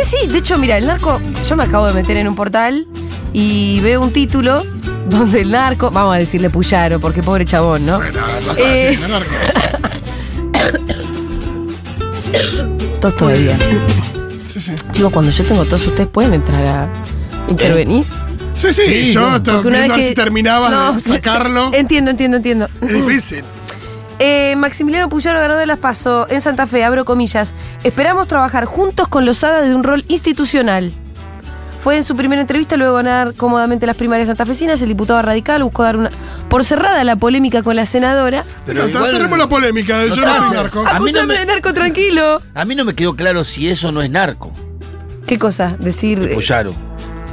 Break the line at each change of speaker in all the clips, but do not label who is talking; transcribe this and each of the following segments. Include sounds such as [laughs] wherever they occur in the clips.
Sí, sí, de hecho, mira, el narco, yo me acabo de meter en un portal y veo un título [laughs] donde el narco, vamos a decirle Puyaro, porque pobre chabón, ¿no?
Bueno, sabes,
Eh.
narco. [coughs]
Tos todavía.
Sí, sí.
Chicos, cuando yo tengo tos, ustedes pueden entrar a intervenir.
Sí, sí,
Sí,
yo
no,
una vez
ver si terminabas
No,
de sacarlo. [laughs]
entiendo, entiendo, entiendo.
Es difícil.
Eh, Maximiliano Puyaro ganó de las PASO en Santa Fe, abro comillas. Esperamos trabajar juntos con Lozada de un rol institucional. Fue en su primera entrevista, luego de ganar cómodamente las primarias santafesinas, el diputado radical buscó dar una. Por cerrada la polémica con la senadora.
Pero
No,
igual-
cerremos la polémica de
No
yo no soy narco.
A mí no
Acúsame
me-
de narco tranquilo.
A mí no me quedó claro si eso no es narco,
¿Qué cosa? Decir. eh,
Puyaro.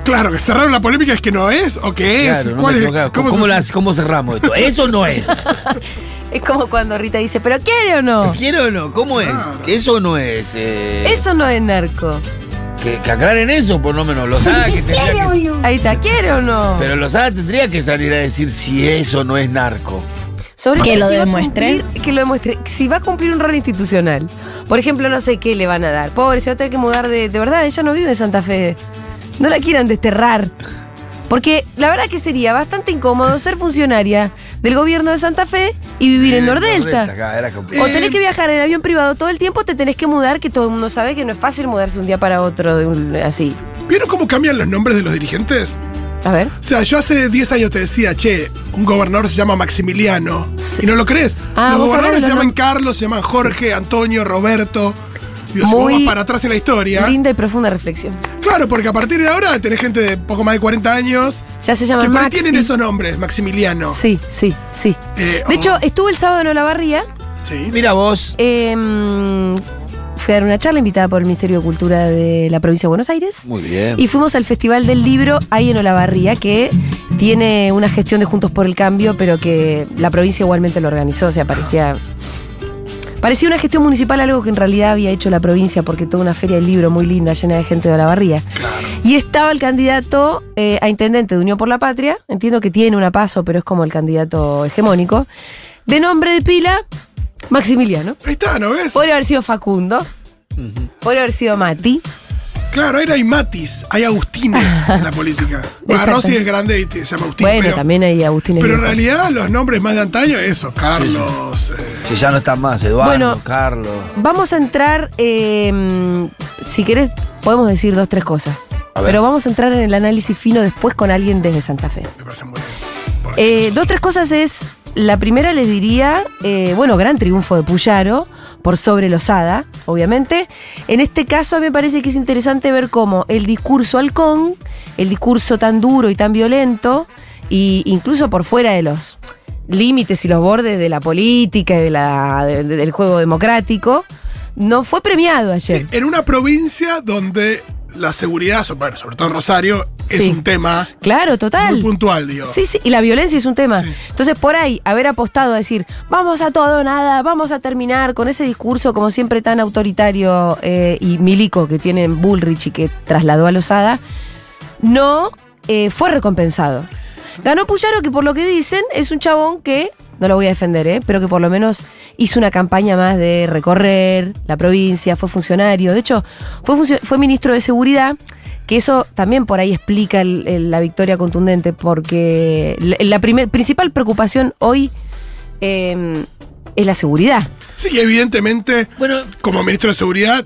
Claro, que cerraron la polémica es que no es o que es.
Claro, no
¿Cuál
me
es?
quedó claro.
¿Cómo
¿Cómo,
se-
las- cómo cerramos esto? Eso no es. [laughs]
Es como cuando Rita dice, ¿pero quiere o no?
¿Quiero o no? ¿Cómo es?
Claro.
Eso no es. eh,
Eso no es narco.
que, que aclaren eso, por lo menos. Lozada que [laughs] tendría que.
Ahí está, ¿quiere o no?
Pero Lozada tendría que salir a decir si eso no es narco.
Sobre
Que
todo
lo
si
demuestre.
cumplir- que lo demuestre. Si va a cumplir un rol institucional. Por ejemplo, no sé qué le van a dar. Pobre, se va a tener que mudar de. De verdad, ella no vive en Santa Fe. No la quieran desterrar. Porque la verdad que sería bastante incómodo ser funcionaria del gobierno de Santa Fe y vivir en Nordelta.
complicado.
O tenés que viajar en avión privado todo el tiempo, te tenés que mudar, que todo el mundo sabe que no es fácil mudarse un día para otro de un- así.
¿Vieron cómo cambian los nombres de los dirigentes?
A ver.
O sea, yo hace 10 años te decía, che, un gobernador se llama Maximiliano. Y no lo crees.
Ah,
los gobernadores se llaman Carlos, se llaman Jorge, Antonio, Roberto. Digo, si vos
Muy
vas para atrás en la historia.
Linda y profunda reflexión.
Claro, porque a partir de ahora tenés gente de poco más de 40 años
Ya se
que
llaman Maxi.
tienen esos nombres, Maximiliano.
Sí, sí, sí.
Eh,
De
oh,
hecho, estuve el sábado en Olavarría.
sí.
Mira vos.
eh, fui a dar una charla invitada por el Ministerio de Cultura de la provincia de Buenos Aires.
Muy bien.
Y fuimos al Festival del Libro ahí en Olavarría, que tiene una gestión de Juntos por el Cambio, pero que la provincia igualmente lo organizó. O sea, parecía. Parecía una gestión municipal, algo que en realidad había hecho la provincia, porque toda una feria del libro muy linda, llena de gente de Olavarría. Y estaba el candidato eh, a intendente de Unión por la Patria, entiendo que tiene una paso, pero es como el candidato hegemónico, de nombre de pila, Maximiliano.
Ahí está, ¿no ves?
Podría haber sido Facundo, podría haber sido Mati.
Claro, ahora hay Matis, hay Agustines en la política. [laughs] Rossi es grande y te- se llama Agustín.
bueno,
pero,
también hay Agustín
pero en realidad los nombres más de antaño, eso, Carlos. eh,
Si ya no están más, Eduardo,
Bueno.
Carlos.
Vamos a entrar, eh, si querés, podemos decir dos, tres cosas.
A ver.
Pero vamos a entrar en el análisis fino después con alguien desde Santa Fe.
me parece muy
Eh, dos, tres cosas es. La primera les diría, eh, bueno, gran triunfo de Puyaro por sobre Lozada, obviamente. En este caso me parece que es interesante ver cómo el discurso halcón, el discurso tan duro y tan violento, e incluso por fuera de los límites y los bordes de la política y de la, de- de- del juego democrático, no fue premiado ayer.
En una provincia donde la seguridad, bueno, sobre todo en Rosario, es
Sí.
un tema
Claro, total.
muy puntual, digo.
Sí, sí, y la violencia es un tema.
Sí.
Entonces, por ahí, haber apostado a decir, vamos a todo nada, vamos a terminar con ese discurso como siempre tan autoritario eh, y milico que tiene Bullrich y que trasladó a Lozada, no eh, fue recompensado. Ganó Puyaro, que por lo que dicen es un chabón que, no lo voy a defender, ¿eh? pero que por lo menos hizo una campaña más de recorrer la provincia, fue funcionario. De hecho, fue, fue ministro de Seguridad, que eso también por ahí explica el- el- la victoria contundente, porque la, la primer- principal preocupación hoy eh, es la seguridad.
Sí, y evidentemente,
Bueno,
como ministro de Seguridad,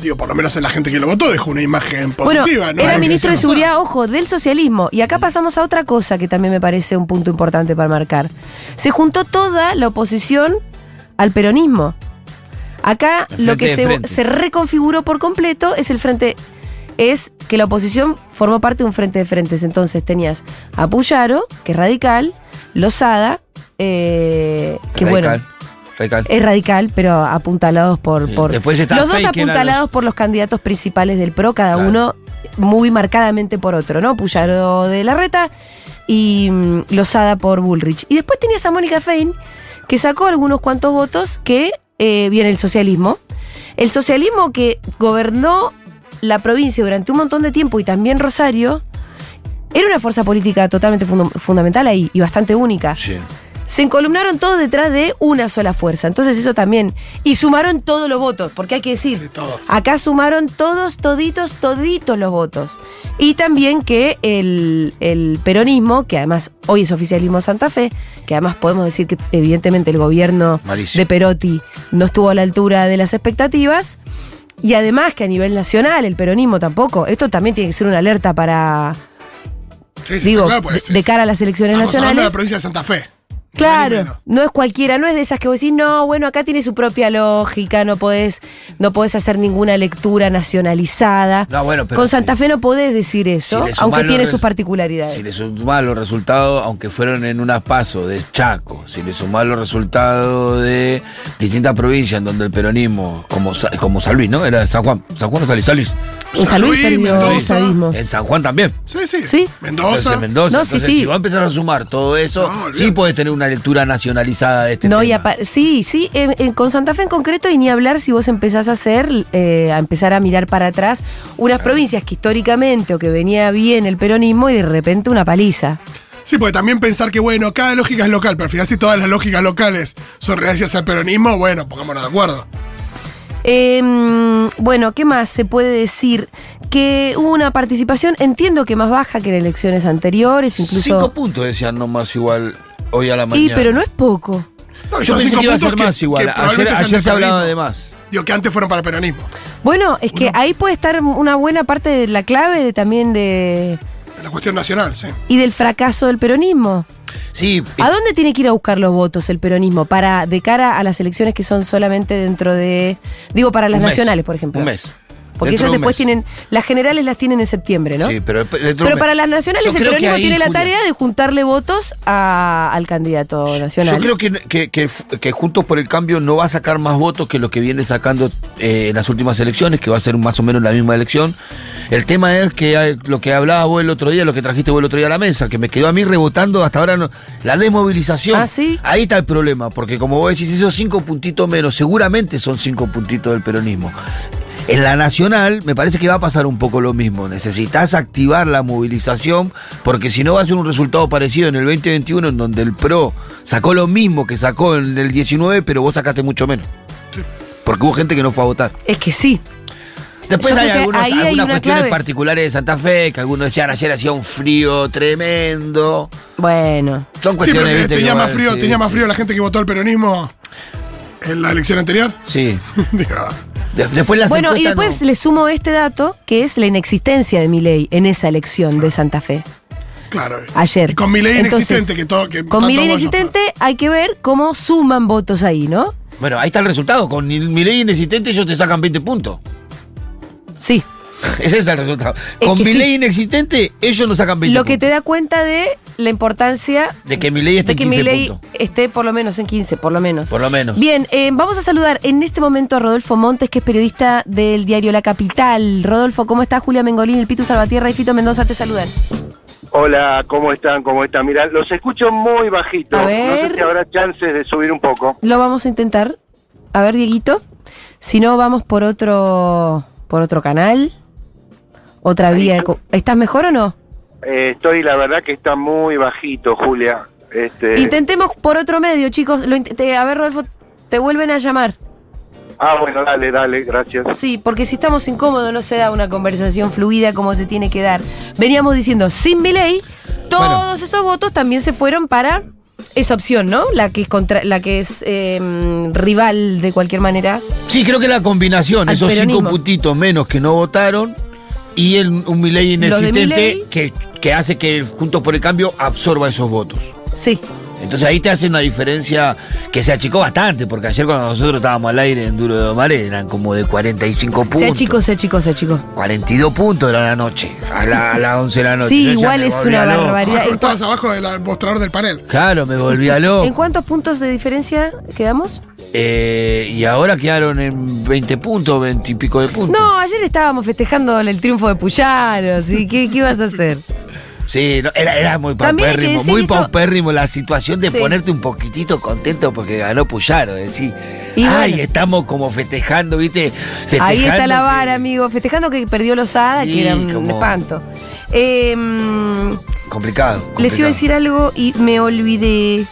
digo, por lo menos en la gente que lo votó, dejó una imagen positiva,
bueno,
¿no?
era ministro de Seguridad, ojo, del socialismo. Y acá pasamos a otra cosa que también me parece un punto importante para marcar. Se juntó toda la oposición al peronismo. Acá lo que se, se reconfiguró por completo es el frente. Es que la oposición formó parte de un frente de frentes. Entonces tenías a Puyaro, que es radical, Lozada, eh, que bueno,
radical,
es radical, pero apuntalados por. Por
Después está
los dos apuntalados
los-
por los candidatos principales del PRO, cada
Claro.
uno muy marcadamente por otro, ¿no? Puyaro de la Reta y mm, Lozada por Bullrich. Y después tenías a Mónica Fein, que sacó algunos cuantos votos que eh, viene el socialismo. El socialismo que gobernó la provincia durante un montón de tiempo y también Rosario, era una fuerza política totalmente fundamental ahí y bastante única.
Sí.
se encolumnaron todos detrás de una sola fuerza. Entonces eso también. Y sumaron todos los votos, porque hay que decir,
Sí, todos.
acá sumaron todos, toditos, toditos los votos. Y también que el, el peronismo, que además hoy es oficialismo Santa Fe, que además podemos decir que evidentemente el gobierno
Malísimo.
de Perotti no estuvo a la altura de las expectativas. Y además que a nivel nacional el peronismo tampoco. Esto también tiene que ser una alerta para,
Sí, sí,
digo,
claro, pues,
de, cara a las elecciones
hablando de la
nacionales.
provincia de Santa Fe.
Claro, no es cualquiera, no es de esas que vos decís, no, bueno, acá tiene su propia lógica, no podés, no podés hacer ninguna lectura nacionalizada.
No, bueno, pero
Con
si-
Santa Fe no podés decir eso,
si
aunque tiene sus particularidades.
Si le sumás los resultados, aunque fueron en unas pasos de Chaco, si le sumás los resultados de distintas provincias en donde el peronismo, como, como San Luis, ¿no? Era San Juan. San Juan o San Luis, San Luis.
en San Luis
Luis,
perdió.
En San Juan también.
Sí, sí.
Sí.
Mendoza.
Entonces, Mendoza.
No, sí,
Entonces,
sí.
si vos empezás a sumar todo eso,
No,
sí podés tener una lectura nacionalizada de este
No,
tema.
y sí, sí, en- en- con Santa Fe en concreto, y ni hablar si vos empezás a hacer, eh, a empezar a mirar para atrás unas provincias que históricamente o que venía bien el peronismo y de repente una paliza.
Sí, porque también pensar que, bueno, cada lógica es local, pero al final si todas las lógicas locales son gracias al peronismo, bueno, pongámonos de acuerdo.
Em, bueno, ¿qué más se puede decir? Que hubo una participación, entiendo que más baja que en elecciones anteriores, incluso.
Cinco puntos decían nomás igual hoy a la
y
mañana.
pero no es poco.
No, y
Yo pensé que iba a ser
que-
más igual.
que
Ayer, ayer se hablaba de más.
Digo, que antes fueron para peronismo.
Bueno, es que ahí puede estar una buena parte de la clave de, también de.
La cuestión nacional, sí.
y del fracaso del peronismo.
Sí,
¿A dónde tiene que ir a buscar los votos el peronismo para de cara a las elecciones que son solamente dentro de digo para las
un mes.
nacionales, por ejemplo?
Un mes.
Porque
Dentro
ellos
de
después tienen las generales las tienen en septiembre, ¿no?
Sí, pero,
Pero para las nacionales
Yo
el peronismo
ahí,
tiene la
Julia,
tarea de juntarle votos a- al candidato nacional.
Yo creo que, que, que, que Juntos por el Cambio no va a sacar más votos que lo que viene sacando eh, en las últimas elecciones, que va a ser más o menos la misma elección. El tema es que hay- lo que hablaba vos el otro día, lo que trajiste vos el otro día a la mesa, que me quedó a mí rebotando hasta ahora no- la desmovilización.
Ah, ¿sí?
Ahí está el problema, porque como vos decís, esos cinco puntitos menos, seguramente son cinco puntitos del peronismo. En la nacional me parece que va a pasar un poco lo mismo. Necesitas activar la movilización porque si no va a ser un resultado parecido en el 2021 en donde el PRO sacó lo mismo que sacó en el 19 pero vos sacaste mucho menos. Porque hubo gente que no fue a votar.
Es que sí.
Después
Yo
hay algunos- algunas
una
cuestiones
clave.
particulares de Santa Fe, que algunos decían ayer hacía un frío tremendo.
Bueno.
Son
Sí,
cuestiones,
pero
viste,
tenía más frío, tenía más
sí.
frío la gente que votó al peronismo en la elección anterior.
Sí. [laughs] De- después las
Bueno, y después
no-
le sumo este dato, que es la inexistencia de Milei en esa elección de Santa Fe.
claro.
Ayer.
Y con mi ley
Entonces,
inexistente, que todo. Que
Con
tanto
mi ley
bueno,
inexistente hay que ver cómo suman votos ahí, ¿no?
Bueno, ahí está el resultado. Con mi mi ley inexistente ellos te sacan 20 puntos.
Sí. [laughs]
Ese es el resultado.
Es
Con mi
sí.
ley inexistente, ellos nos sacan 20
Lo que te da cuenta de la importancia
De que mi ley esté
de que
en 15
mi ley
puntos.
esté por lo menos en 15, por lo menos.
Por lo menos.
Bien, eh, vamos a saludar en este momento a Rodolfo Montes, que es periodista del diario La Capital. Rodolfo, ¿cómo estás? Julia Mengolín, el Pitu Salvatierra y Fito Mendoza te saludan.
Hola, ¿cómo están? ¿Cómo están? Mira, los escucho muy bajito.
A
No
ver.
sé si habrá chances de subir un poco.
Lo vamos a intentar. A ver, Dieguito. Si no, vamos por otro, por otro canal. Otra
Ahí
vía.
está.
¿Estás mejor o no?
Eh, estoy, la verdad, que está muy bajito, Julia. Este,
Intentemos por otro medio, chicos. Lo int- te- a ver, Rodolfo, te vuelven a llamar.
Ah, bueno, dale, dale, gracias.
Sí, porque si estamos incómodos no se da una conversación fluida como se tiene que dar. Veníamos diciendo, sin mi ley, todos
Bueno.
esos votos también se fueron para esa opción, ¿no? La que es contra, la que es eh, rival de cualquier manera.
Sí, creo que la combinación, esos
peronismo.
cinco puntitos menos que no votaron y el, un Milei inexistente
Milei.
que, que hace que Juntos por el Cambio absorba esos votos.
Sí.
Entonces ahí te hace una diferencia que se achicó bastante, porque ayer cuando nosotros estábamos al aire en Duro de Omar eran como de 45 puntos.
Sea chico, sea chico, sea chico.
42 puntos era la noche, a, la- las 11 de la noche.
Sí,
Yo
igual es una
loco.
barbaridad.
Abajo,
¿En,
estabas abajo del mostrador del panel.
Claro, me volvía loco.
¿En cuántos puntos de diferencia quedamos?
Eh, y ahora quedaron en 20 puntos, 20 y pico de puntos.
No, ayer estábamos festejando el triunfo de Puyaros. ¿y qué, ¿Qué ibas a hacer?
Sí, no, era, era muy
que
paupérrimo, muy
esto-
paupérrimo la situación de
Sí.
ponerte un poquitito contento porque ganó Puyaro, decir,
Y
ay,
bueno.
estamos como festejando, ¿viste? Festejando
Ahí está la
que-
vara, amigo. Festejando que perdió Lozada,
Sí,
que era un
como-
espanto. Eh, mm,
Complicado,
les iba a decir algo y me olvidé.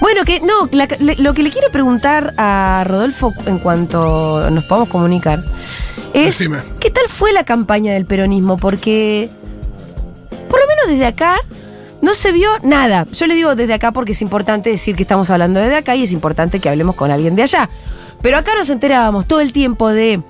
Bueno, que no, la- le- lo que le quiero preguntar a Rodolfo en cuanto nos podamos comunicar es
Decime.
¿qué tal fue la campaña del peronismo? Porque desde acá no se vio nada. Yo le digo desde acá porque es importante decir que estamos hablando desde acá y es importante que hablemos con alguien de allá. Pero acá nos enterábamos todo el tiempo de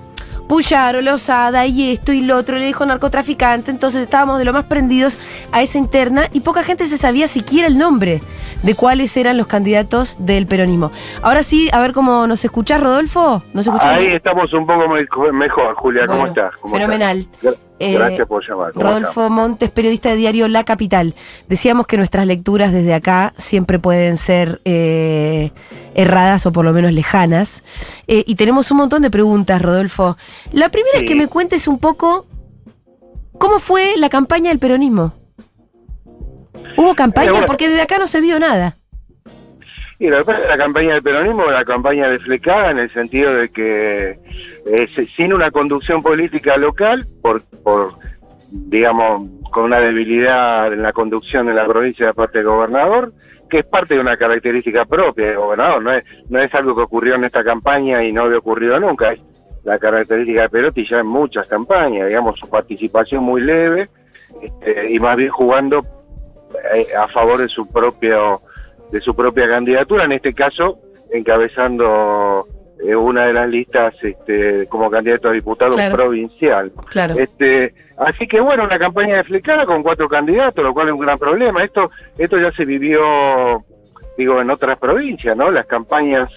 Puyaro, Lozada y esto y lo otro, le dijo narcotraficante, entonces estábamos de lo más prendidos a esa interna y poca gente se sabía siquiera el nombre de cuáles eran los candidatos del peronismo. Ahora sí, a ver cómo nos escuchás, Rodolfo. ¿Nos escuchás
Ahí
bien?
estamos un poco me- mejor, Julia. ¿Cómo estás? ¿Cómo
fenomenal.
estás?
Eh,
Gracias por llamar. ¿Cómo
Rodolfo Montes, periodista de diario La Capital. Decíamos que nuestras lecturas desde acá siempre pueden ser eh, erradas o por lo menos lejanas. Eh, y tenemos un montón de preguntas, Rodolfo. La primera es que me cuentes un poco cómo fue la campaña del peronismo. ¿Hubo campaña? Porque desde acá no se vio nada.
Y lo que pasa que la campaña del peronismo es la campaña desflecada en el sentido de que eh, sin una conducción política local, por, por digamos, con una debilidad en la conducción de la provincia de parte del gobernador, que es parte de una característica propia del gobernador, no es, no es algo que ocurrió en esta campaña y no había ocurrido nunca, es la característica de Perotti ya en muchas campañas, digamos, su participación muy leve este, y más bien jugando eh, a favor de su propio de su propia candidatura, en este caso encabezando eh, una de las listas este, como candidato a diputado
Claro.
provincial.
Claro.
Este, así que bueno, una campaña desflecada con cuatro candidatos, lo cual es un gran problema. Esto, esto ya se vivió, digo, en otras provincias, ¿no? Las campañas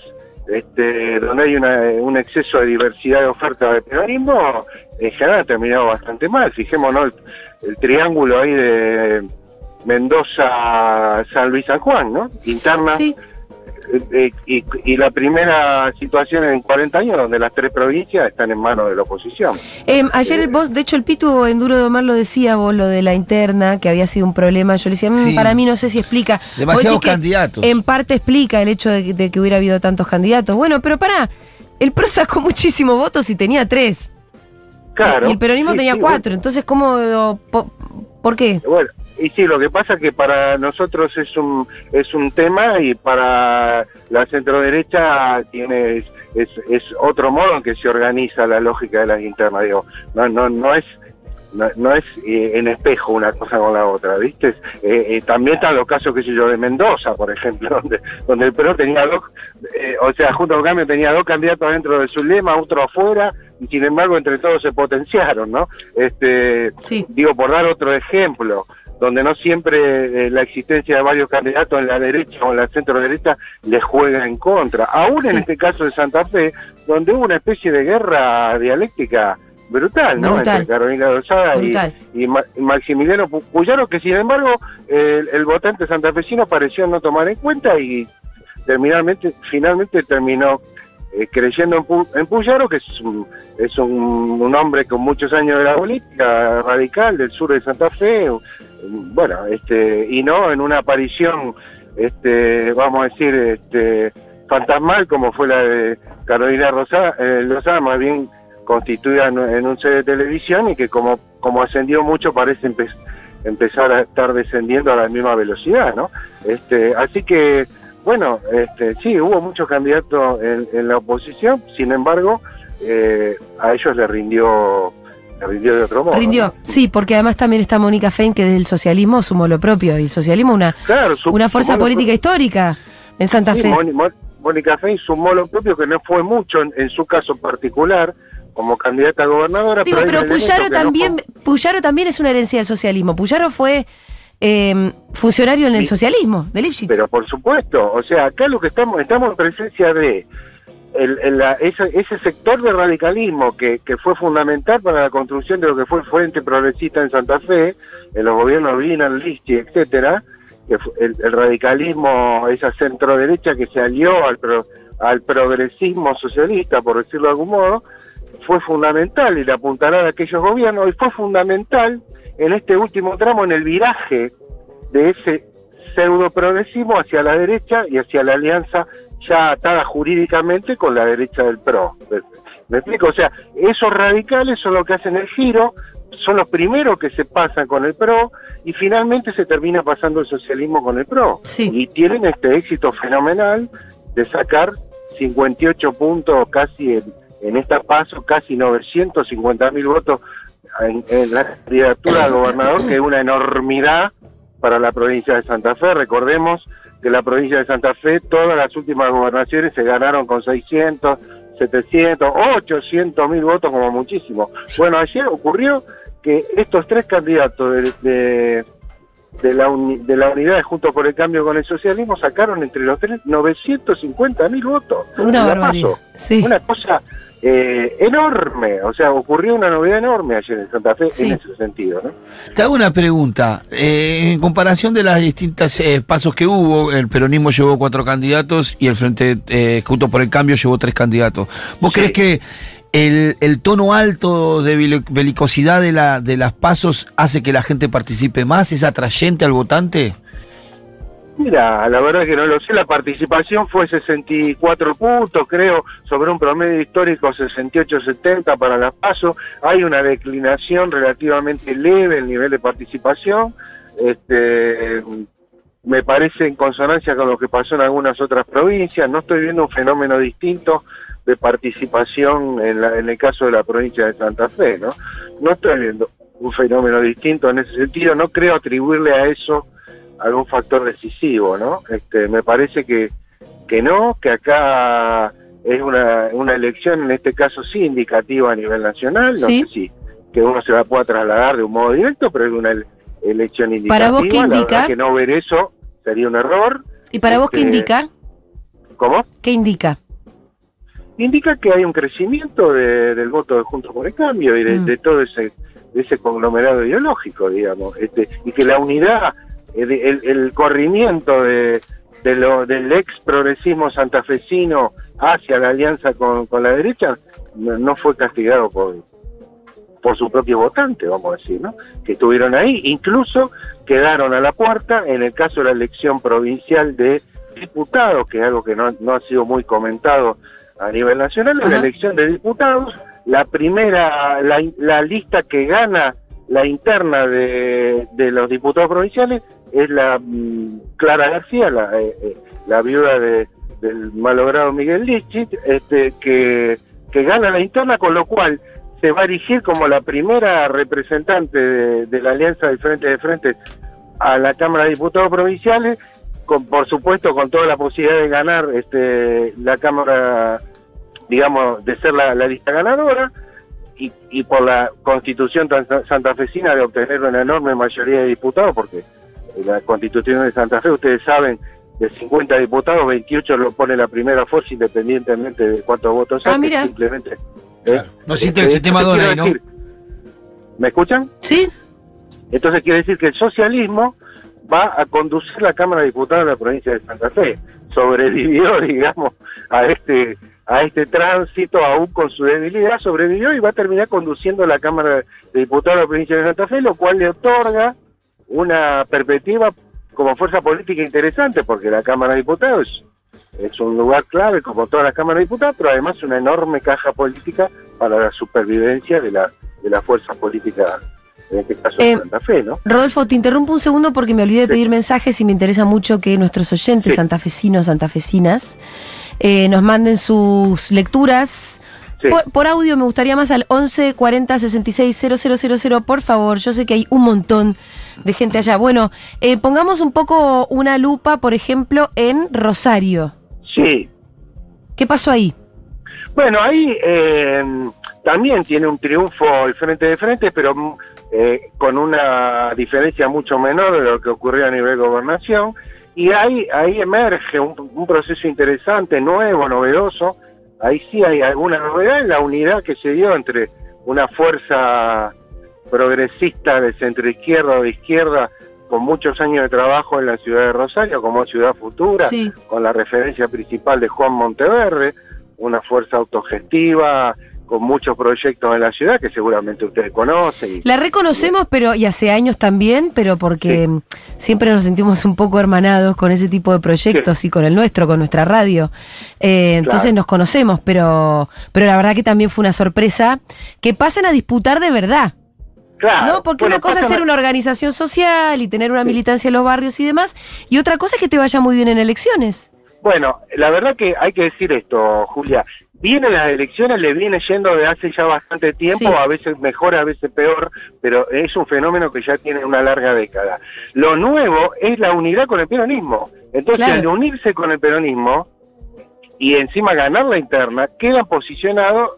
este, donde hay una- un exceso de diversidad de oferta de peronismo, en general ha terminado bastante mal. Fijémonos el, el triángulo ahí de Mendoza, San Luis, San Juan, ¿no? Interna.
Sí.
Eh, eh, y, y la primera situación en 40 años donde las tres provincias están en manos de la oposición.
Eh, ayer vos, de hecho, el Pitu en Duro de Omar lo decía vos, lo de la interna, que había sido un problema. Yo le decía, "Mm,
Sí.
para mí no sé si explica.
Demasiados candidatos.
En parte explica el hecho de, de que hubiera habido tantos candidatos. Bueno, pero pará, el PRO sacó [laughs] muchísimos votos y tenía tres.
Claro.
Y el peronismo
Sí,
tenía
sí,
cuatro. Entonces, ¿cómo? po- ¿Por qué?
Bueno, y sí, lo que pasa es que para nosotros es un es un tema y para la centroderecha tiene es, es otro modo en que se organiza la lógica de las internas. Digo, no no no es no, no es eh, en espejo una cosa con la otra, ¿viste? Eh, eh, también están los casos, qué sé yo, de Mendoza, por ejemplo, [laughs] donde, donde el PRO tenía dos, eh, o sea, junto con Cambio tenía dos candidatos dentro de su lema, otro afuera, y sin embargo entre todos se potenciaron, ¿no? Este,
Sí.
digo, por dar otro ejemplo, donde no siempre eh, la existencia de varios candidatos en la derecha o en la centro derecha les juega en contra. Aún en este caso de Santa Fe, donde hubo una especie de guerra dialéctica brutal, ¿no?
Brutal.
Entre Carolina Lozada y, Maximiliano Pu- Puyaro, que sin embargo el, el votante santafesino pareció no tomar en cuenta y terminalmente, finalmente terminó eh, creyendo en, Pu- en Puyaro, que es, un, es un, un hombre con muchos años de la política radical del sur de Santa Fe, bueno, este y no en una aparición, este vamos a decir, este fantasmal como fue la de Carolina Rosada, eh, Lozada, más bien constituida en, un sede de televisión y que como, como ascendió mucho parece empe- empezar a estar descendiendo a la misma velocidad, ¿no? Este, así que, bueno, este, sí, hubo muchos candidatos en, en la oposición, sin embargo, eh, a ellos le rindió, le rindió de otro modo.
Rindió. Sí, porque además también está Mónica Fein, que desde el socialismo sumó lo propio. Y el socialismo una,
Claro, su-
una fuerza política histórica en Santa
Sí,
Fe.
Mónica Fein sumó lo propio, que no fue mucho en, en su caso particular, como candidata a gobernadora.
Digo, pero Puyaro
no
también,
fue-
Puyaro también es una herencia del socialismo. Puyaro fue eh, funcionario en el
Sí.
socialismo, de Lipschitz.
Pero por supuesto, o sea, acá lo que estamos, estamos en presencia de el- el- la- ese, ese sector de radicalismo que, que fue fundamental para la construcción de lo que fue el Frente Progresista en Santa Fe, en los gobiernos Binan, Listi, etcétera, que fue el, el radicalismo, esa centro derecha que se alió al, pro- al progresismo socialista, por decirlo de algún modo, fue fundamental y le apuntará a aquellos gobiernos y fue fundamental en este último tramo en el viraje de ese pseudo progresismo hacia la derecha y hacia la alianza ya atada jurídicamente con la derecha del PRO. ¿Me- ¿Me explico? O sea, esos radicales son los que hacen el giro son los primeros que se pasan con el PRO y finalmente se termina pasando el socialismo con el PRO.
Sí.
Y tienen este éxito fenomenal de sacar 58 puntos casi en, en esta paso, casi 950 mil votos en, en la candidatura al gobernador, que es una enormidad para la provincia de Santa Fe. Recordemos que la provincia de Santa Fe, todas las últimas gobernaciones se ganaron con 600, 700, 800 mil votos como muchísimo. Bueno, ayer ocurrió que estos tres candidatos de, de, de la, uni- de la unidad de Juntos por el Cambio con el Socialismo sacaron entre los tres 950 mil votos.
Una. Sí.
Una cosa eh, enorme, o sea, ocurrió una novedad enorme ayer en Santa Fe
Sí.
en ese sentido, ¿no?
Te hago una pregunta. Eh, en comparación de las distintas eh, pasos que hubo, el peronismo llevó cuatro candidatos y el Frente eh, Juntos por el Cambio llevó tres candidatos. ¿Vos
Sí.
crees que el, el tono alto de beli- belicosidad de, la, de las pasos hace que la gente participe más? ¿Es atrayente al votante?
Mira, la verdad que no lo sé, la participación fue 64 puntos, creo, sobre un promedio histórico 68-70 para la PASO. Hay una declinación relativamente leve el nivel de participación. Este, me parece en consonancia con lo que pasó en algunas otras provincias. No estoy viendo un fenómeno distinto de participación en, la- en el caso de la provincia de Santa Fe, ¿no? No estoy viendo un fenómeno distinto en ese sentido. No creo atribuirle a eso algún factor decisivo, ¿no? Este, me parece que, que no, que acá es una, una elección, en este caso sí, indicativa a nivel nacional, no
Sí.
sé si que uno se la pueda trasladar de un modo directo, pero es una ele- elección indicativa.
¿Para vos qué indica?
que no ver eso sería un error.
¿Y para vos qué
Este,
indica?
¿Cómo?
¿Qué indica?
Indica que hay un crecimiento de- del voto de Juntos por el Cambio y de,
Mm.
de todo ese de ese conglomerado ideológico, digamos, este, y que la unidad, eh, el, el corrimiento de, de lo, del ex progresismo santafesino hacia la alianza con, con la derecha no, no fue castigado por por su propio votante, vamos a decir, ¿no? Que estuvieron ahí, incluso quedaron a la puerta en el caso de la elección provincial de diputados, que es algo que no, no ha sido muy comentado a nivel nacional, en la elección de diputados, la primera, la, la lista que gana la interna de, de los diputados provinciales es la mm, Clara García, la, eh, eh, la viuda de, del malogrado Miguel Lichit, este, que, que gana la interna, con lo cual se va a erigir como la primera representante de, de la alianza del Frente de Frente a la Cámara de Diputados Provinciales, con, por supuesto con toda la posibilidad de ganar este, la Cámara, digamos, de ser la, la lista ganadora, y, y por la constitución tan- santafesina de obtener una enorme mayoría de diputados, porque la constitución de Santa Fe, ustedes saben, de 50 diputados, 28 lo pone la primera fuerza independientemente de cuántos votos
Ah, mira.
simplemente. ¿eh?
Claro. No existe el
Eh,
sistema Donay, ¿no?
decir, ¿Me escuchan?
¿Sí?
Entonces quiere decir que el socialismo va a conducir la Cámara de Diputados de la provincia de Santa Fe. Sobrevivió, [laughs] digamos, a este a este tránsito, aún con su debilidad, sobrevivió y va a terminar conduciendo la Cámara de Diputados de la provincia de Santa Fe, lo cual le otorga una perspectiva como fuerza política interesante, porque la Cámara de Diputados es un lugar clave, como todas las cámaras de diputados, pero además una enorme caja política para la supervivencia de la, de la fuerza política, en este caso
Eh,
Santa Fe, ¿no?
Rodolfo, te interrumpo un segundo porque me olvidé de
Sí.
pedir mensajes y me interesa mucho que nuestros oyentes
Sí.
santafesinos, santafesinas, eh, nos manden sus lecturas.
Sí.
Por, por audio me gustaría más al 11 40 66 000, por favor. Yo sé que hay un montón de gente allá. Bueno, eh, pongamos un poco una lupa, por ejemplo, en Rosario.
Sí.
¿Qué pasó ahí?
Bueno, ahí eh, también tiene un triunfo el frente de frente, pero eh, con una diferencia mucho menor de lo que ocurrió a nivel gobernación. Y ahí, ahí emerge un, un proceso interesante, nuevo, novedoso. Ahí sí hay alguna novedad en la unidad que se dio entre una fuerza progresista de centro izquierda o de izquierda con muchos años de trabajo en la ciudad de Rosario como ciudad futura
Sí.
con la referencia principal de Juan Monteverde, una fuerza autogestiva, con muchos proyectos en la ciudad que seguramente ustedes conocen.
La reconocemos, pero y hace años también, pero porque
Sí.
siempre nos sentimos un poco hermanados con ese tipo de proyectos y con el nuestro, con nuestra radio. Eh, Entonces nos conocemos, pero, pero la verdad que también fue una sorpresa que pasen a disputar de verdad.
Claro.
¿No? Porque
Bueno,
una cosa es ser una organización social y tener una militancia en los barrios y demás, y otra cosa es que te vaya muy bien en elecciones.
Bueno, la verdad que hay que decir esto, Julia. Vienen las elecciones, le viene yendo de hace ya bastante tiempo,
Sí.
a veces mejor, a veces peor, pero es un fenómeno que ya tiene una larga década. Lo nuevo es la unidad con el peronismo. Entonces,
Claro.
al unirse con el peronismo y encima ganar la interna, quedan posicionados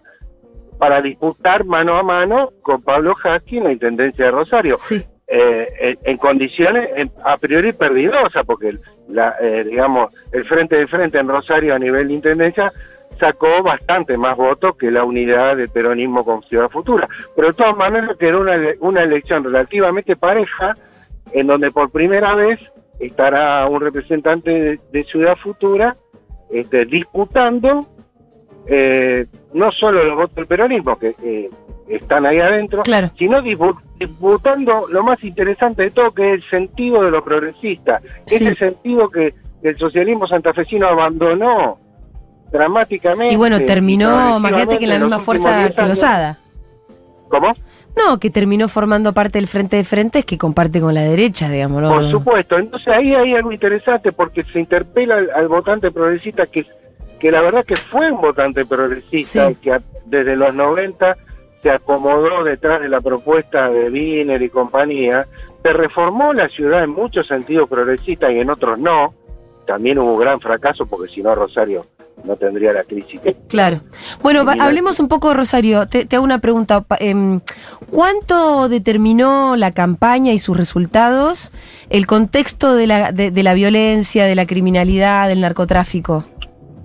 para disputar mano a mano con Pablo Jasky en la Intendencia de Rosario
Sí.
eh, en, en condiciones en- a priori perdidosas, porque la, eh, digamos el frente de frente en Rosario a nivel de intendencia sacó bastante más votos que la unidad del peronismo con Ciudad Futura. Pero de todas maneras quedó una, una elección relativamente pareja, en donde por primera vez estará un representante de, de Ciudad Futura este, disputando eh, no solo los votos del peronismo, que eh, están ahí adentro,
Claro.
sino dispu- disputando lo más interesante de todo, que es el sentido de lo progresista,
Sí.
ese sentido que el socialismo santafesino abandonó dramáticamente.
Y bueno, terminó, imagínate que en la
los
misma fuerza
10
que. Lozada.
¿Cómo?
No, que terminó formando parte del Frente de Frentes que comparte con la derecha, digamos. ¿no?
Por supuesto. Entonces ahí hay algo interesante porque se interpela al, al votante progresista que, que la verdad que fue un votante progresista
Sí.
que desde los 90 se acomodó detrás de la propuesta de Wiener y compañía. Se reformó la ciudad en muchos sentidos progresistas y en otros no. También hubo gran fracaso porque si no Rosario no tendría la crisis que
Claro. Bueno, hablemos un poco, Rosario. Te, te hago una pregunta. Em, ¿Cuánto determinó la campaña y sus resultados el contexto de la, de, de la violencia, de la criminalidad, del narcotráfico?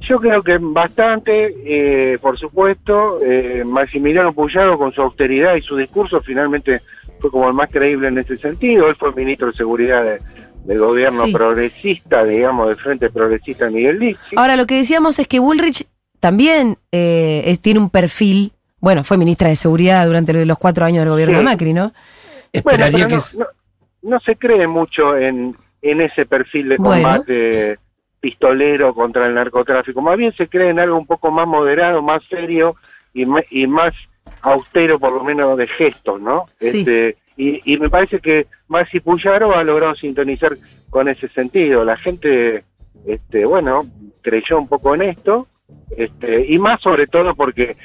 Yo creo que bastante, eh, por supuesto, eh, Maximiliano Puyaro con su austeridad y su discurso finalmente fue como el más creíble en ese sentido. Él fue ministro de Seguridad de- del gobierno
Sí.
progresista, digamos, del Frente Progresista Miguel Díaz.
Ahora, lo que decíamos es que Bullrich también eh, es- tiene un perfil. Bueno, fue ministra de Seguridad durante los cuatro años del gobierno
Sí.
de Macri, ¿no?
Bueno,
Esperaría que...
no, no- no se cree mucho en, en ese perfil de
Bueno.
Pistolero contra el narcotráfico. Más bien se cree en algo un poco más moderado, más serio y, más austero, por lo menos de gestos, ¿no?
Sí.
Este, y, y me parece que Maxi Puyaro ha logrado sintonizar con ese sentido. La gente, este, bueno, creyó un poco en esto, este, y más sobre todo porque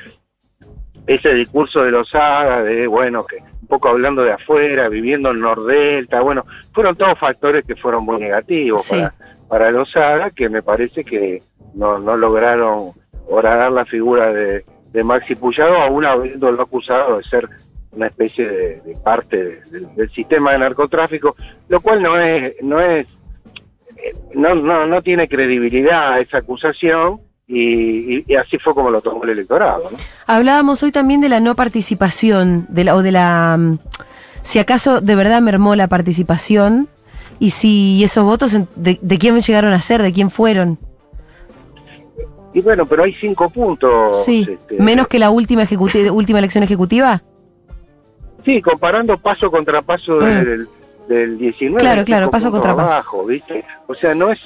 ese discurso de los hadas, de bueno, que un poco hablando de afuera, viviendo en Nordelta, bueno, fueron todos factores que fueron muy negativos
Sí.
para, para los hadas, que me parece que no, no lograron horadar la figura de, de Maxi Puyaro, aún habiéndolo acusado de ser una especie de, parte de- del- sistema de narcotráfico, lo cual no es, no es, eh, no, no, no tiene credibilidad esa acusación, y, y- y así fue como lo tomó el electorado, ¿no?
Hablábamos hoy también de la no participación, de la, o de la. mm, Si acaso de verdad mermó la participación y si esos votos, de, de quién llegaron a ser, de quién fueron.
Y bueno, pero hay cinco puntos.
Sí,
este,
menos que la última, [laughs] última elección ejecutiva.
Sí, comparando paso contra paso
Ah.
del, del 19.
Claro, claro, paso contra paso.
O sea, no es.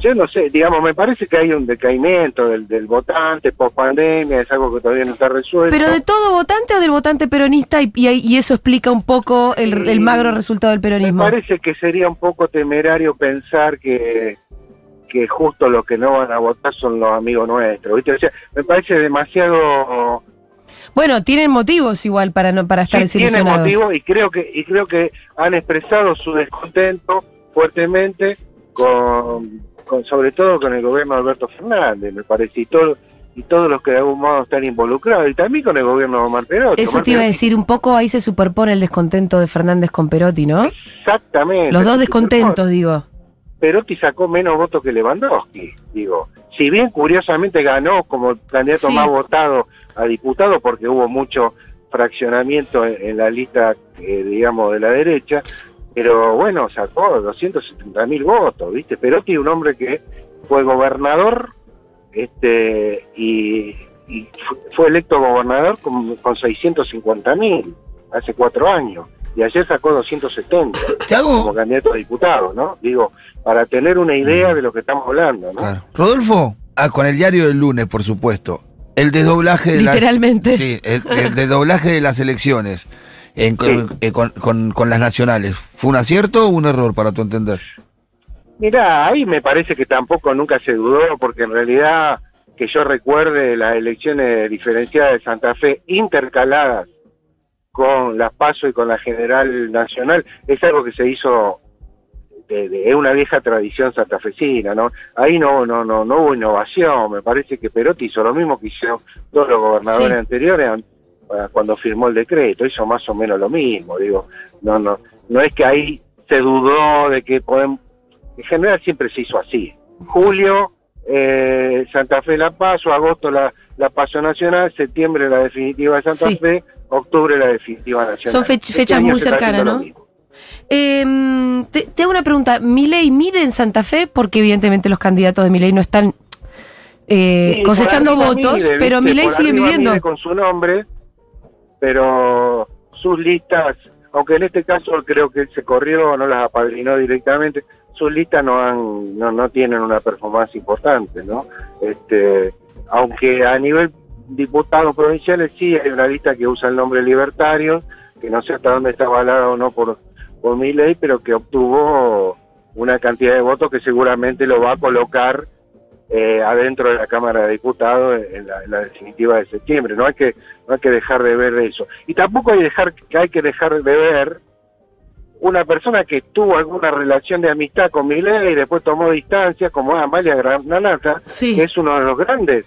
Yo no sé, digamos, me parece que hay un decaimiento del, del votante post pandemia, es algo que todavía no está resuelto.
¿Pero de todo votante o del votante peronista? Y, y, y eso explica un poco el, el magro resultado del
Me
peronismo.
parece que sería un poco temerario pensar que, que justo los que no van a votar son los amigos nuestros, ¿viste? O sea, me parece demasiado
Bueno, tienen motivos igual para no para estar
sí tiene
desilusionados.
motivo y creo que y creo que han expresado su descontento fuertemente con, con sobre todo con el gobierno de Alberto Fernández me parece y todo y todos los que de algún modo están involucrados y también con el gobierno de Omar Perotti
Eso
Omar
te iba a decir, un poco ahí se superpone el descontento de Fernández con Perotti, ¿no?
exactamente
Los dos descontentos, digo.
Perotti sacó menos votos que Lewandowski, digo. Si bien curiosamente ganó como candidato
Sí.
más votado a diputado porque hubo mucho fraccionamiento en, en la lista, eh, digamos, de la derecha, pero bueno, sacó 270 mil votos, ¿viste? Perotti, un hombre que fue gobernador este y, y fu- fue electo gobernador con, con 650 mil hace cuatro años y ayer sacó 270
Te
como candidato a diputado, ¿no? Digo, para tener una idea de lo que estamos hablando, ¿no?
Claro. Rodolfo, ah, con el diario del lunes, por supuesto. El desdoblaje de las-
Literalmente.
sí, el, el desdoblaje de las elecciones en-
Sí.
eh, con- con- con las nacionales. ¿Fue un acierto o un error para tu entender?
Mirá, ahí me parece que tampoco nunca se dudó, porque en realidad, que yo recuerde las elecciones diferenciadas de Santa Fe intercaladas con las PASO y con la General Nacional, es algo que se hizo, de, de- es una vieja tradición santafesina, ¿no? Ahí no, no, no, no hubo innovación, me parece que Perotti hizo lo mismo que hicieron todos los gobernadores
Sí.
anteriores an- cuando firmó el decreto, hizo más o menos lo mismo, digo, no, no, no es que ahí se dudó de que podemos, en general siempre se hizo así. Julio, eh, Santa Fe la Paso, agosto la, la Paso Nacional, septiembre la definitiva de Santa
Sí.
Fe, octubre la definitiva nacional.
Son fech-
Este
fechas muy cercanas, ¿no? Eh, te, te hago una pregunta. ¿Milei mide en Santa Fe? Porque evidentemente los candidatos de Milei no están eh,
Sí,
cosechando votos,
mide,
pero
Por
sigue midiendo.
mide con su nombre, pero sus listas, aunque en este caso creo que él se corrió, no las apadrinó directamente, sus listas no han, no, no tienen una performance importante, ¿no? Este, aunque a nivel diputados provinciales sí hay una lista que usa el nombre libertario, que no sé hasta dónde está avalada o no por, por mi ley, pero que obtuvo una cantidad de votos que seguramente lo va a colocar eh, adentro de la Cámara de Diputados en la, en la definitiva de septiembre. No hay que no hay que dejar de ver eso. Y tampoco hay, dejar, que hay que dejar de ver una persona que tuvo alguna relación de amistad con Milei y después tomó distancia, como es Amalia Granata,
Sí.
que es uno de los grandes,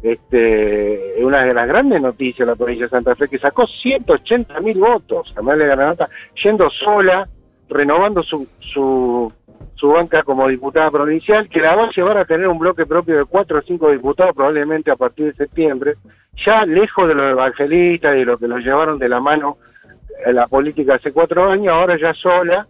este, una de las grandes noticias de la provincia de Santa Fe, que sacó 180 mil votos, Amalia Granata, yendo sola, renovando su, su, su banca como diputada provincial, que la va a llevar a tener un bloque propio de cuatro o cinco diputados probablemente a partir de septiembre, ya lejos de los evangelistas y de lo que los llevaron de la mano en la política hace cuatro años, ahora ya sola,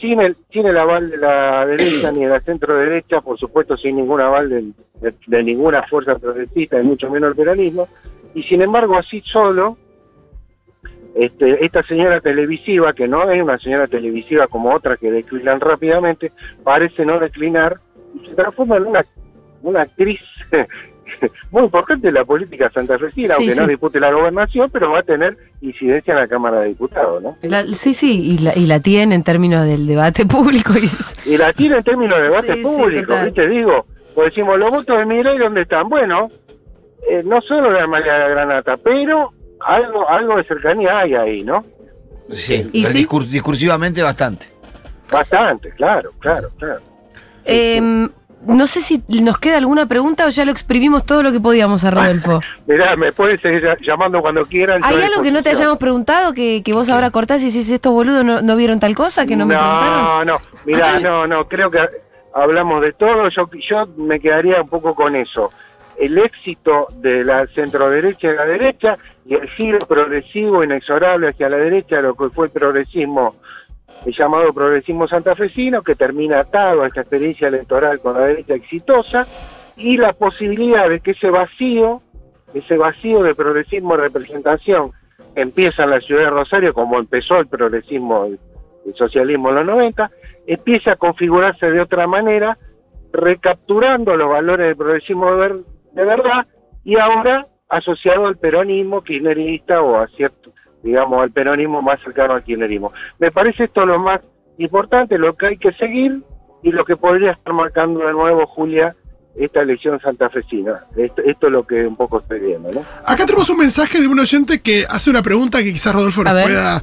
sin el, sin el aval de la derecha ni de la centro derecha, por supuesto sin ningún aval de, de- de ninguna fuerza progresista, y mucho menos el peronismo, y sin embargo así solo, este, esta señora televisiva, que no es una señora televisiva como otras que declinan rápidamente, parece no declinar y se transforma en una, una actriz [laughs] muy importante de la política santafesina,
Sí,
aunque
sí.
no dispute la gobernación, pero va a tener incidencia en la Cámara de Diputados, ¿no?
La- sí, sí, y la, y la tiene en términos del debate público. Y eso.
Y la tiene en términos de debate
Sí,
público. ¿viste? Digo, pues decimos, los votos de Milei, ¿dónde están? Bueno, eh, no solo de Amalia Granata, pero algo algo de cercanía hay ahí, ¿no?
Sí,
¿Y sí?
discur- discursivamente bastante.
Bastante, claro, claro, claro.
Eh, no sé si nos queda alguna pregunta o ya lo exprimimos todo lo que podíamos a Rodolfo. [laughs]
Mirá, me pueden seguir ll- llamando cuando quieran.
¿Hay algo que no te hayamos preguntado que, que vos ahora cortás y decís estos boludos no, no vieron tal cosa que no me preguntaron?
No, no, mirá, no, no, creo que hablamos de todo, yo, yo me quedaría un poco con eso. El éxito de la centro derecha y la derecha y el giro progresivo inexorable hacia la derecha, lo que fue el progresismo, el llamado progresismo santafesino, que termina atado a esta experiencia electoral con la derecha exitosa, y la posibilidad de que ese vacío, ese vacío de progresismo representación, empieza en la ciudad de Rosario, como empezó el progresismo, el, el socialismo en los 90, empieza a configurarse de otra manera, recapturando los valores del progresismo de, ver- de verdad y ahora asociado al peronismo kirchnerista o a cierto, digamos, al peronismo más cercano al kirchnerismo. Me parece esto lo más importante, lo que hay que seguir y lo que podría estar marcando de nuevo, Julia, esta elección santafesina. Esto, esto es lo que un poco estoy viendo, ¿no?
Acá tenemos un mensaje de un oyente que hace una pregunta que quizás Rodolfo nos pueda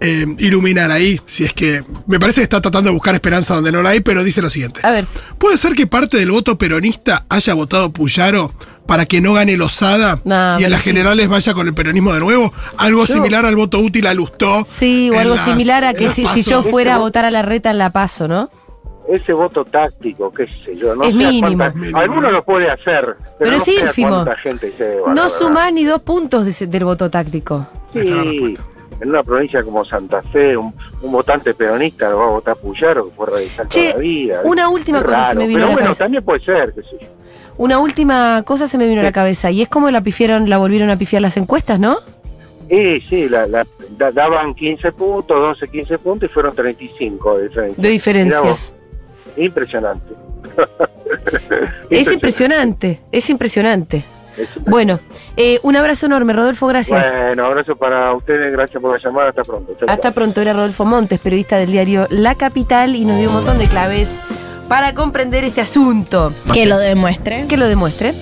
eh, iluminar ahí. Si es que me parece que está tratando de buscar esperanza donde no la hay, pero dice lo siguiente.
A ver,
¿Puede ser que parte del voto peronista haya votado Puyaro para que no gane Lozada
No,
y en las
sí.
generales vaya con el peronismo de nuevo? Algo similar al voto útil a Lustó.
sí, o algo
las-
similar a que si, si yo fuera a votar a la reta en la paso, ¿no?
Ese voto táctico, qué sé yo, no
Es
sé
mínimo.
cuánta-
Mínimo.
Alguno lo puede hacer, pero,
Pero
no
es ínfimo.
cuánta gente lleva,
No
verdad.
sumás ni dos puntos de ese- del voto táctico.
Sí, en una provincia como Santa Fe, un, un votante peronista lo va a votar Puyaro, que fue radical
Che,
toda la vida.
una última
Es
cosa se me vino
pero
a la
bueno,
cabeza.
también puede ser, qué sé yo.
Una última cosa se me vino a la cabeza y es como la pifiaron, la volvieron a pifiar las encuestas, ¿no?
Sí, sí, la, la- da- daban 15 puntos, 12, 15 puntos y fueron 35 de diferencia.
De diferencia. [laughs]
Impresionante.
Es impresionante, es impresionante. Bueno, eh, un abrazo enorme, Rodolfo, gracias.
Bueno, abrazo para ustedes, gracias por la llamada, hasta pronto. Chau,
Hasta
chau.
pronto, era Rodolfo Montes, periodista del diario La Capital, y nos dio un montón de claves para comprender este asunto.
Que lo demuestre.
Que lo demuestre.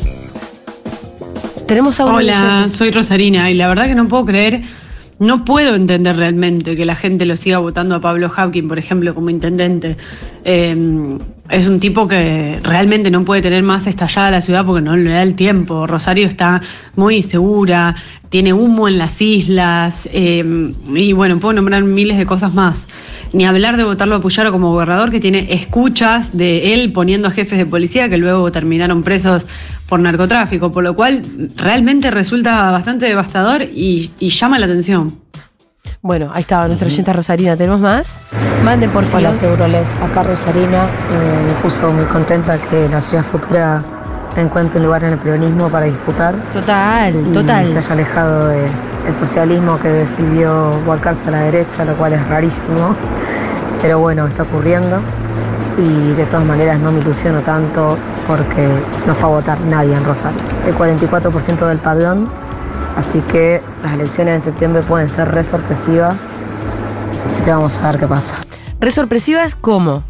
Tenemos audio de
Hola, soy Rosarina y la verdad que no puedo creer, no puedo entender realmente que la gente lo siga votando a Pablo Hawking, por ejemplo, como intendente. Eh, es un tipo que realmente no puede tener más estallada la ciudad porque no le da el tiempo. Rosario está muy insegura, tiene humo en las islas eh, y bueno, puedo nombrar miles de cosas más. Ni hablar de votarlo a Puyaro como gobernador que tiene escuchas de él poniendo a jefes de policía que luego terminaron presos por narcotráfico, por lo cual realmente resulta bastante devastador y, y llama la atención.
Bueno, ahí estaba nuestra oyente Rosarina. ¿Tenemos más? Manden por favor.
Hola Seguroles, acá Rosarina, eh, me puso muy contenta que la ciudad futura encuentre un lugar en el peronismo para disputar
Total,
y
total.
se haya alejado del socialismo que decidió volcarse a la derecha, lo cual es rarísimo, pero bueno, está ocurriendo y de todas maneras no me ilusiono tanto porque no fue a votar nadie en Rosario, el 44% del padrón, así que las elecciones en septiembre pueden ser re sorpresivas, así que vamos a ver qué pasa.
Re sorpresivas, ¿cómo?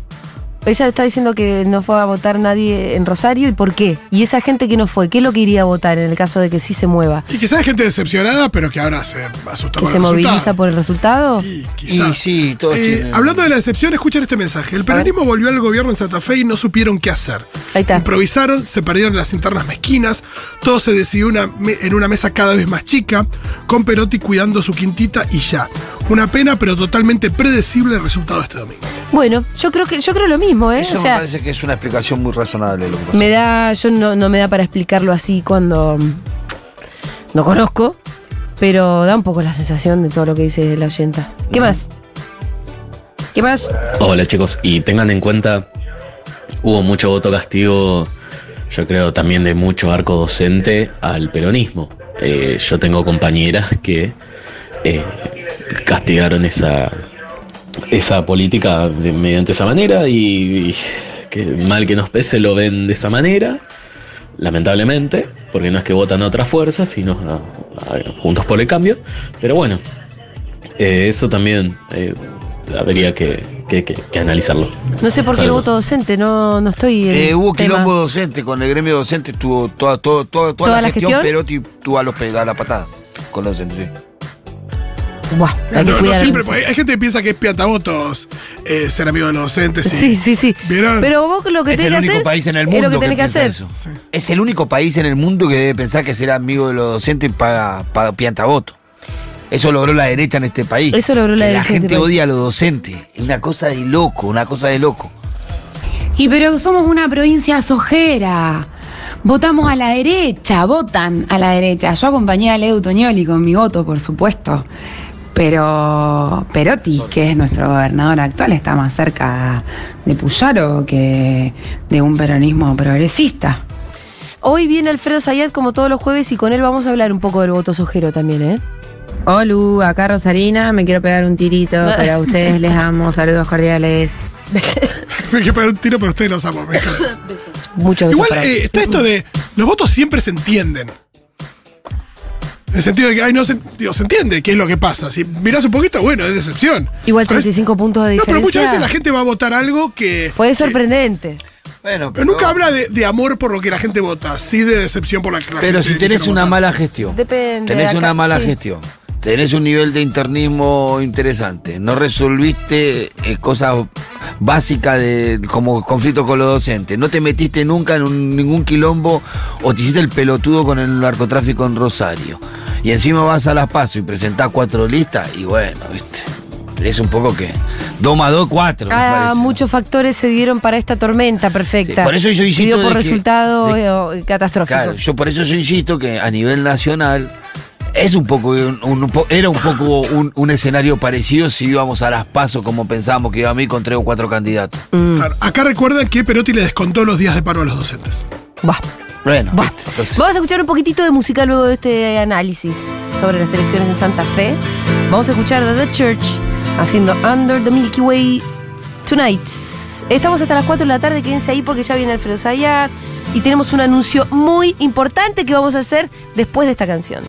Ella está diciendo que no fue a votar nadie en Rosario y por qué. Y esa gente que no fue, ¿qué es lo que iría a votar en el caso de que sí se mueva?
Y quizás hay gente decepcionada, pero que ahora se asustó
¿Que
con
se
el
moviliza
resultado.
por el resultado?
Y
Y
quizás.
sí, todos
Eh,
tienen-
hablando de la decepción, escuchen este mensaje. El peronismo volvió al gobierno en Santa Fe y no supieron qué hacer.
Ahí está.
Improvisaron, se perdieron las internas mezquinas, todo se decidió una en una mesa cada vez más chica, con Perotti cuidando su quintita y ya. Una pena, pero totalmente predecible el resultado de este domingo.
Bueno, yo creo que yo creo lo mismo, ¿eh?
Eso
o
me parece que es una explicación muy razonable de lo que pasó.
me da, yo no, no me da para explicarlo así cuando mm, no conozco, pero da un poco la sensación de todo lo que dice la oyenta. ¿Qué más? ¿Qué más?
Hola chicos, y tengan en cuenta, hubo mucho voto castigo, yo creo también de mucho arco docente al peronismo. Eh, yo tengo compañeras que eh, castigaron esa, esa política de- mediante esa manera y, y que mal que nos pese lo ven de esa manera, lamentablemente, porque no es que votan a otras fuerzas, sino a- a- juntos por el cambio, pero bueno, eh, eso también eh, habría que, que- que- que analizarlo.
No sé por qué el voto docente, no, no estoy en
Eh, hubo
tema.
quilombo docente, con el gremio docente estuvo toda, toda, toda, toda
¿Toda
la,
la
gestión,
gestión?
Perotti tuvo a los a la patada con los docentes, sí.
Buah, hay que
No, no
cuidar
siempre,
eso.
porque hay gente que piensa que es piatavotos eh, ser amigo de los docentes. y-
Sí, sí, sí.
¿Vieron?
Pero vos lo que
Es
tenés
el
que
único
hacer
país en el
es
mundo
lo que tenés que
piensa
hacer.
eso.
Sí.
Es el único país en el mundo que debe pensar que ser amigo de los docentes paga, paga piantavoto. Eso logró la derecha en este país.
Eso logró la
Que
derecha
gente
este país.
odia a los docentes. Es una cosa de loco, una cosa de loco.
Y pero somos una provincia sojera. Votamos a la derecha, votan a la derecha. Yo acompañé a Leo Toñoli con mi voto, por supuesto. Pero Perotti, que es nuestro gobernador actual, está más cerca de Puyaro que de un peronismo progresista.
Hoy viene Alfredo Sayat como todos los jueves y con él vamos a hablar un poco del voto sojero también, ¿eh?
Olu, acá Rosarina, me quiero pegar un tirito, [laughs] pero a ustedes les amo, saludos cordiales. [laughs]
Me quiero pegar un tiro, pero ustedes los amo. me encanta.
Muchos besos
Igual
para
eh, está esto de los votos siempre se entienden. En el sentido de que ay, no se, digo, se entiende qué es lo que pasa. Si mirás un poquito, bueno, es decepción.
Igual
Pero es-
35 puntos de
No,
diferencia.
pero muchas veces la gente va a votar algo que.
Fue
que-
sorprendente.
Bueno,
pero nunca habla de, de amor por lo que la gente vota, sí de decepción por la que la
Pero
gente
si tenés una
votar.
mala gestión,
Depende.
tenés
acá-
una mala
sí.
gestión, tenés un nivel de internismo interesante, no resolviste eh, cosas básicas de como conflicto con los docentes, no te metiste nunca en un- ningún quilombo o te hiciste el pelotudo con el narcotráfico en Rosario. Y encima vas a las pasos y presentás cuatro listas y bueno, viste. Es un poco que 2 más 2, 4.
Ah, muchos factores se dieron para esta tormenta perfecta.
Sí, por eso yo insisto
dio por
de que-
resultado
de-
eh, catastrófico.
Claro, yo por eso yo insisto que a nivel nacional es un poco, un- era un poco un, un escenario parecido si íbamos a las pasos como pensábamos que iba a mí con tres o cuatro candidatos.
Mm,
Claro, acá recuerdan que Perotti le descontó los días de paro a los docentes.
Bueno,
Vamos a escuchar un poquitito de música luego de este análisis sobre las elecciones en Santa Fe. Vamos a escuchar a The Church haciendo Under the Milky Way Tonight. Estamos hasta las 4 de la tarde, quédense ahí porque ya viene Alfredo Zayat. y tenemos un anuncio muy importante que vamos a hacer después de esta canción.